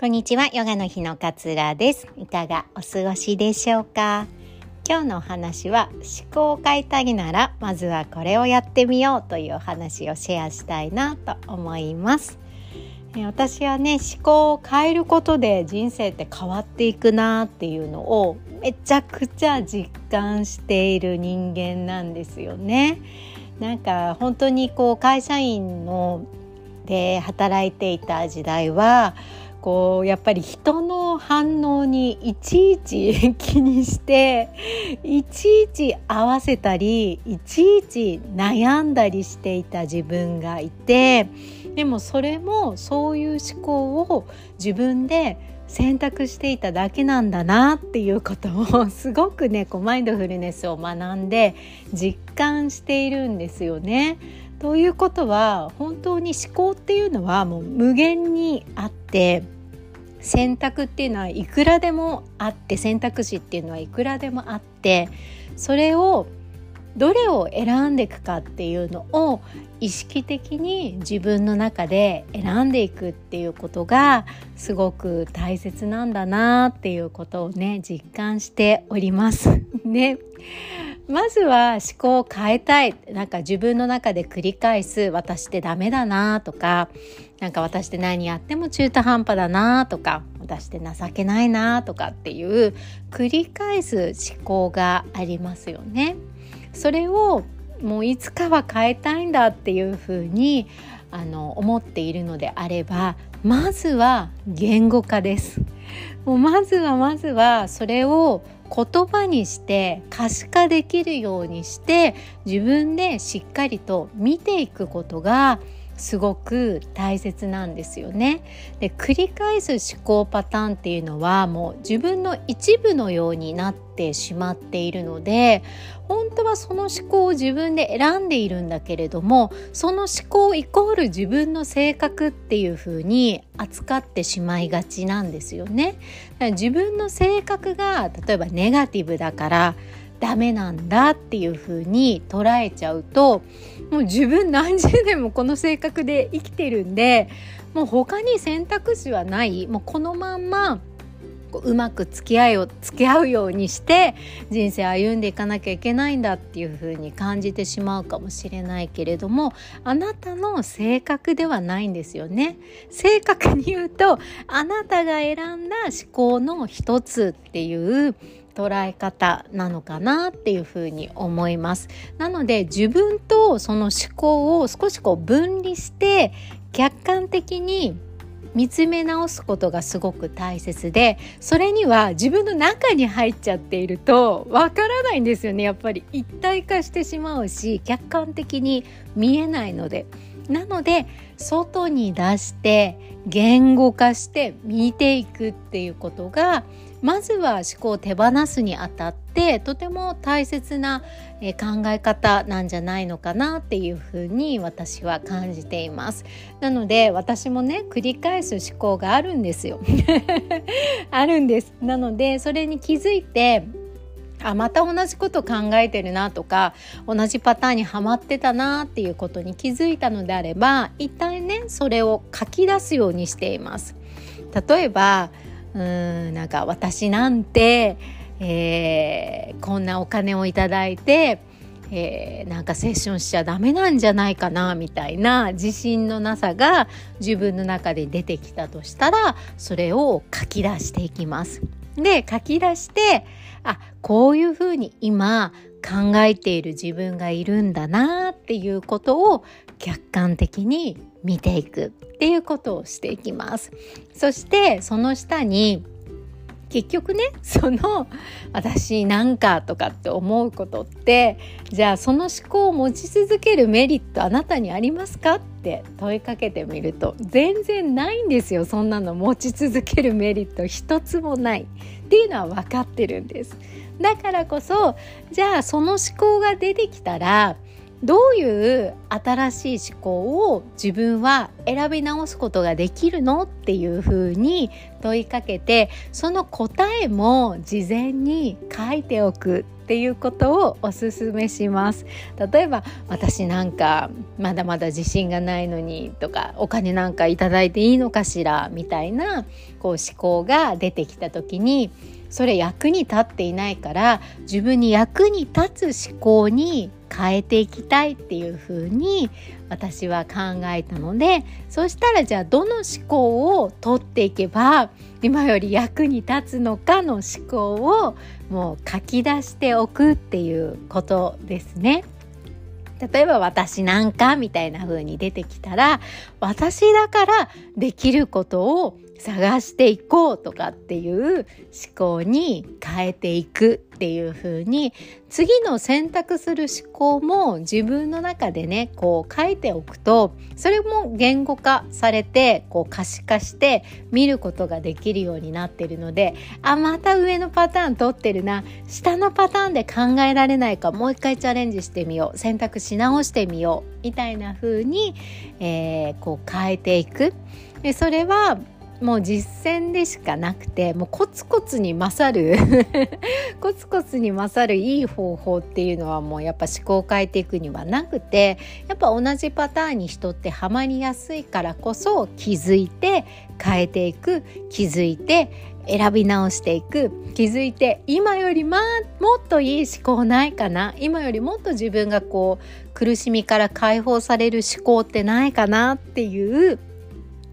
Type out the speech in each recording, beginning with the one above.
こんにちは、ヨガの日のかつらです。いかがお過ごしでしょうか？今日のお話は思考を変えたいならまずはこれをやってみようというお話をシェアしたいなと思います。私はね思考を変えることで人生って変わっていくなっていうのをめちゃくちゃ実感している人間なんですよね。なんか本当にこう会社員ので働いていた時代はこうやっぱり人の反応にいちいち気にしていちいち合わせたりいちいち悩んだりしていた自分がいてでもそれもそういう思考を自分で選択していただけなんだなっていうことをすごくねこうマインドフルネスを学んで実感しているんですよね。ということは本当に思考っていうのはもう無限にあって選択っていうのはいくらでもあって選択肢っていうのはいくらでもあってそれをどれを選んでいくかっていうのを意識的に自分の中で選んでいくっていうことがすごく大切なんだなっていうことをね実感しております。ねまずは思考を変えたいなんか自分の中で繰り返す私ってダメだなとかなんか私って何やっても中途半端だなとか私って情けないなとかっていう繰り返す思考がありますよね。それをもういつかは変えたいんだっていうふうにあの思っているのであればまずは言語化です。もうまずはまずはそれを言葉にして可視化できるようにして自分でしっかりと見ていくことがすごく大切なんですよね。で繰り返す思考パターンっていうのはもう自分の一部のようになってしまっているので本当はその思考を自分で選んでいるんだけれどもその思考イコール自分の性格っていう風に扱ってしまいがちなんですよね。自分の性格が例えばネガティブだからダメなんだっていう風に捉えちゃうともう自分何十年もこの性格で生きてるんでもう他に選択肢はない。もうこのまんまうまく付き合いを付き合うようにして人生歩んでいかなきゃいけないんだっていう風に感じてしまうかもしれないけれどもあなたの性格ではないんですよね。正確に言うとあなたが選んだ思考の一つっていう捉え方なのかなっていうふうに思います。なので自分とその思考を少しこう分離して客観的に見つめ直すことがすごく大切でそれには自分の中に入っちゃっているとわからないんですよね。やっぱり一体化してしまうし客観的に見えないので。なので外に出して言語化して見ていくっていうことがまずは思考を手放すにあたってとても大切な考え方なんじゃないのかなっていうふうに私は感じています。なので私もね繰り返す思考があるんですよ。あるんです。なのでそれに気づいてあまた同じこと考えてるなとか同じパターンにはまってたなっていうことに気づいたのであれば一旦ねそれを書き出すようにしています。例えばうんなんか私なんて、えー、こんなお金をいただいて、えー、なんかセッションしちゃダメなんじゃないかなみたいな自信のなさが自分の中で出てきたとしたらそれを書き出していきます。で書き出してあこういうふうに今考えている自分がいるんだなっていうことを客観的に見ていくっていうことをしていきます。そしてその下に結局ねその私なんかとかって思うことってじゃあその思考を持ち続けるメリットあなたにありますかって問いかけてみると全然ないんですよ。そんなの持ち続けるメリット。一つもない。っていうのは分かってるんです。だからこそじゃあその思考が出てきたらどういう新しい思考を自分は選び直すことができるのっていうふうに問いかけてその答えも事前に書いておくっていうことをおすすめします。例えば私なんかまだまだ自信がないのにとかお金なんかいただいていいのかしらみたいなこう思考が出てきた時にそれ役に立っていないから自分に役に立つ思考に変えていきたいっていうふうに私は考えたのでそしたらじゃあどの思考を取っていけば今より役に立つのかの思考をもう書き出しておくっていうことですね。例えば私なんかみたいな風に出てきたら私だからできることを探していこうとかっていう思考に変えていくっていう風に次の選択する思考も自分の中でねこう書いておくとそれも言語化されてこう可視化して見ることができるようになってるのであまた上のパターン取ってるな。下のパターンで考えられないかもう一回チャレンジしてみよう。選択し直してみよう。みたいな風に、えー、こう変えていく。でそれはもう実践でしかなくてもうコツコツに勝る コツコツに勝るいい方法っていうのはもうやっぱ思考を変えていくにはなくてやっぱ同じパターンに人ってハマりやすいからこそ気づいて変えていく気づいて選び直していく気づいて今よりまあもっといい思考ないかな今よりもっと自分がこう苦しみから解放される思考ってないかなっていう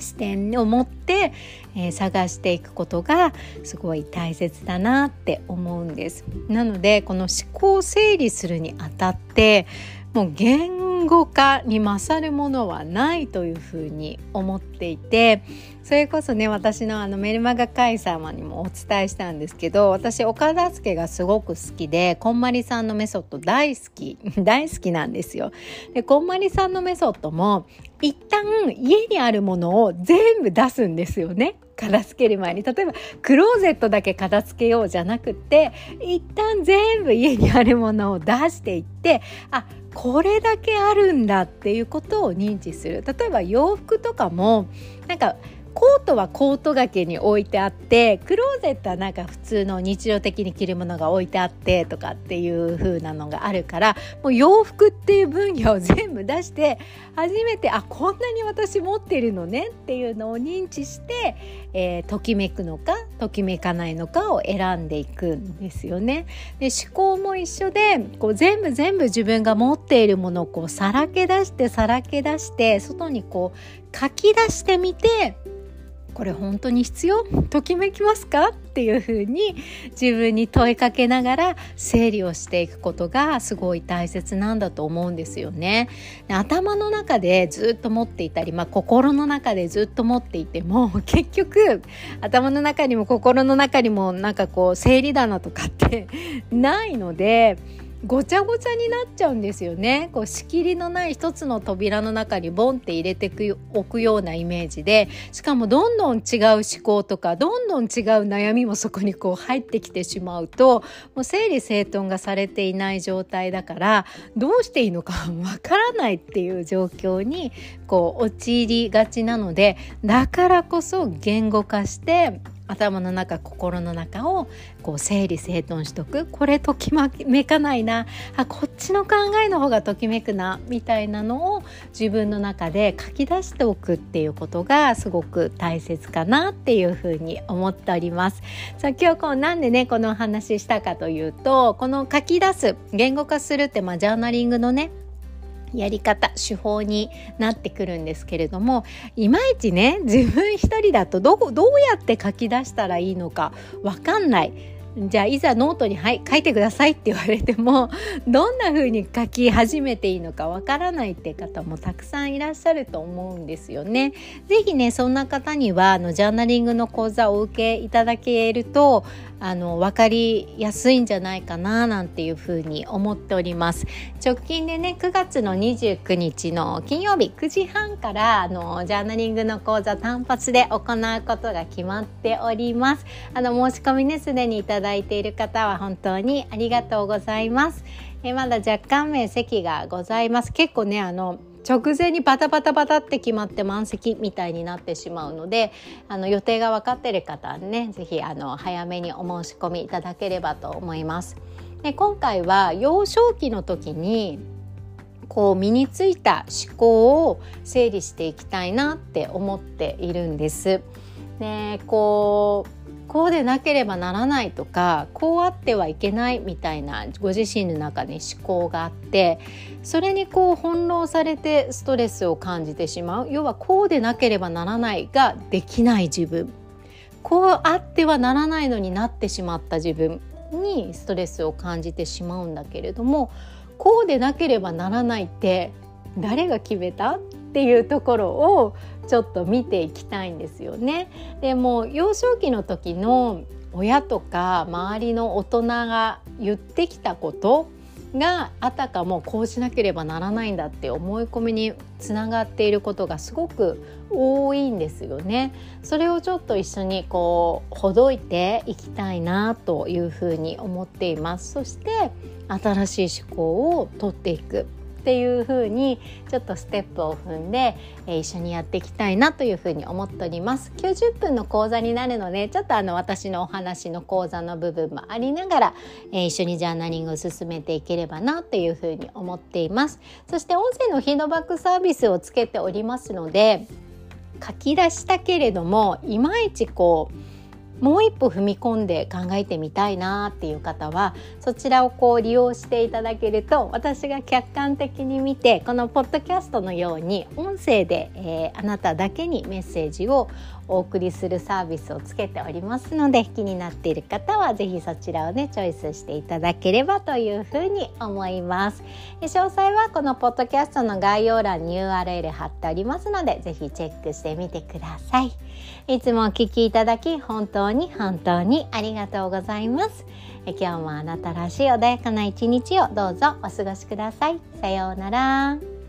視点を持って、えー、探していくことがすごい大切だなって思うんです。なのでこの思考を整理するにあたってもう言語化に勝るものはないというふうに思っていてそれこそね私のあのメルマガ会様にもお伝えしたんですけど私お片付けがすごく好きでこんまりさんのメソッド大好き 大好きなんですよ。でこんまりさんのメソッドも一旦家にあるものを全部出すんですよね。片付ける前に例えばクローゼットだけ片付けようじゃなくって一旦全部家にあるものを出していってあこれだけあるんだっていうことを認知する。例えば洋服とかもなんかコートはコート掛けに置いてあってクローゼットはなんか普通の日常的に着るものが置いてあってとかっていう風なのがあるからもう洋服っていう分野を全部出して初めてあこんなに私持ってるのねっていうのを認知して、えー、ときめくのかときめかないのかを選んでいくんですよね。で思考も一緒でこう全部全部自分が持っているものをこうさらけ出してさらけ出して外にこう書き出してみてこれ本当に必要？ときめきますか？っていうふうに自分に問いかけながら整理をしていくことがすごい大切なんだと思うんですよね。頭の中でずっと持っていたり、まあ、心の中でずっと持っていても結局頭の中にも心の中にもなんかこう整理棚とかって ないので。ごちゃごちゃになっちゃうんですよね。こう仕切りのない一つの扉の中にボンって入れておくようなイメージで。しかもどんどん違う思考とかどんどん違う悩みもそこにこう入ってきてしまうともう整理整頓がされていない状態だからどうしていいのかわからないっていう状況にこう陥りがちなのでだからこそ言語化して頭の中心の中をこう整理整頓しとくこれときめかないなあこっちの考えの方がときめくなみたいなのを自分の中で書き出しておくっていうことがすごく大切かなっていうふうに思っております。さあ今日こうなんでねこのお話したかというとこの書き出す言語化するってまあジャーナリングのねやり方手法になってくるんですけれどもいまいちね自分一人だとどどうやって書き出したらいいのか分かんないじゃあいざノートに、はい、書いてくださいって言われても どんな風に書き始めていいのかわからないって方もたくさんいらっしゃると思うんですよね。ぜひねそんな方にはあのジャーナリングの講座をお受けいただけるとあの分かりやすいんじゃないかななんていうふうに思っております。直近でね9月の29日の金曜日9時半からあのジャーナリングの講座単発で行うことが決まっております。あの申し込みねすでにいただいている方は本当にありがとうございます。えまだ若干名席がございます。結構ねあの直前にバタバタバタって決まって満席みたいになってしまうのであの予定が分かってる方はね是非早めにお申し込みいただければと思います。で今回は幼少期の時にこう身についた思考を整理していきたいなって思っているんです。でこうこうでなければならないとかこうあってはいけないみたいなご自身の中に思考があってそれにこう翻弄されてストレスを感じてしまう。要はこうでなければならないができない自分。こうあってはならないのになってしまった自分にストレスを感じてしまうんだけれどもこうでなければならないって誰が決めたっていうところをちょっと見ていきたいんですよね。でも幼少期の時の親とか周りの大人が言ってきたことがあたかもこうしなければならないんだって思い込みにつながっていることがすごく多いんですよね。それをちょっと一緒にこうほどいていきたいなというふうに思っています。そして新しい思考を取っていくっていう風にちょっとステップを踏んで、えー、一緒にやっていきたいなという風に思っております。90分の講座になるのでちょっとあの私のお話の講座の部分もありながら、えー、一緒にジャーナリングを進めていければなという風に思っています。そして音声のフィードバックサービスをつけておりますので書き出したけれどもいまいちこうもう一歩踏み込んで考えてみたいなっていう方はそちらをこう利用していただけると私が客観的に見てこのポッドキャストのように音声で、えー、あなただけにメッセージをお送りするサービスをつけておりますので気になっている方は是非そちらをねチョイスしていただければというふうに思います。詳細はこのポッドキャストの概要欄に URL 貼っておりますので是非チェックしてみてください。いつもお聴きいただき本当に本当にありがとうございます。今日もあなたらしい穏やかな一日をどうぞお過ごしください。さようなら。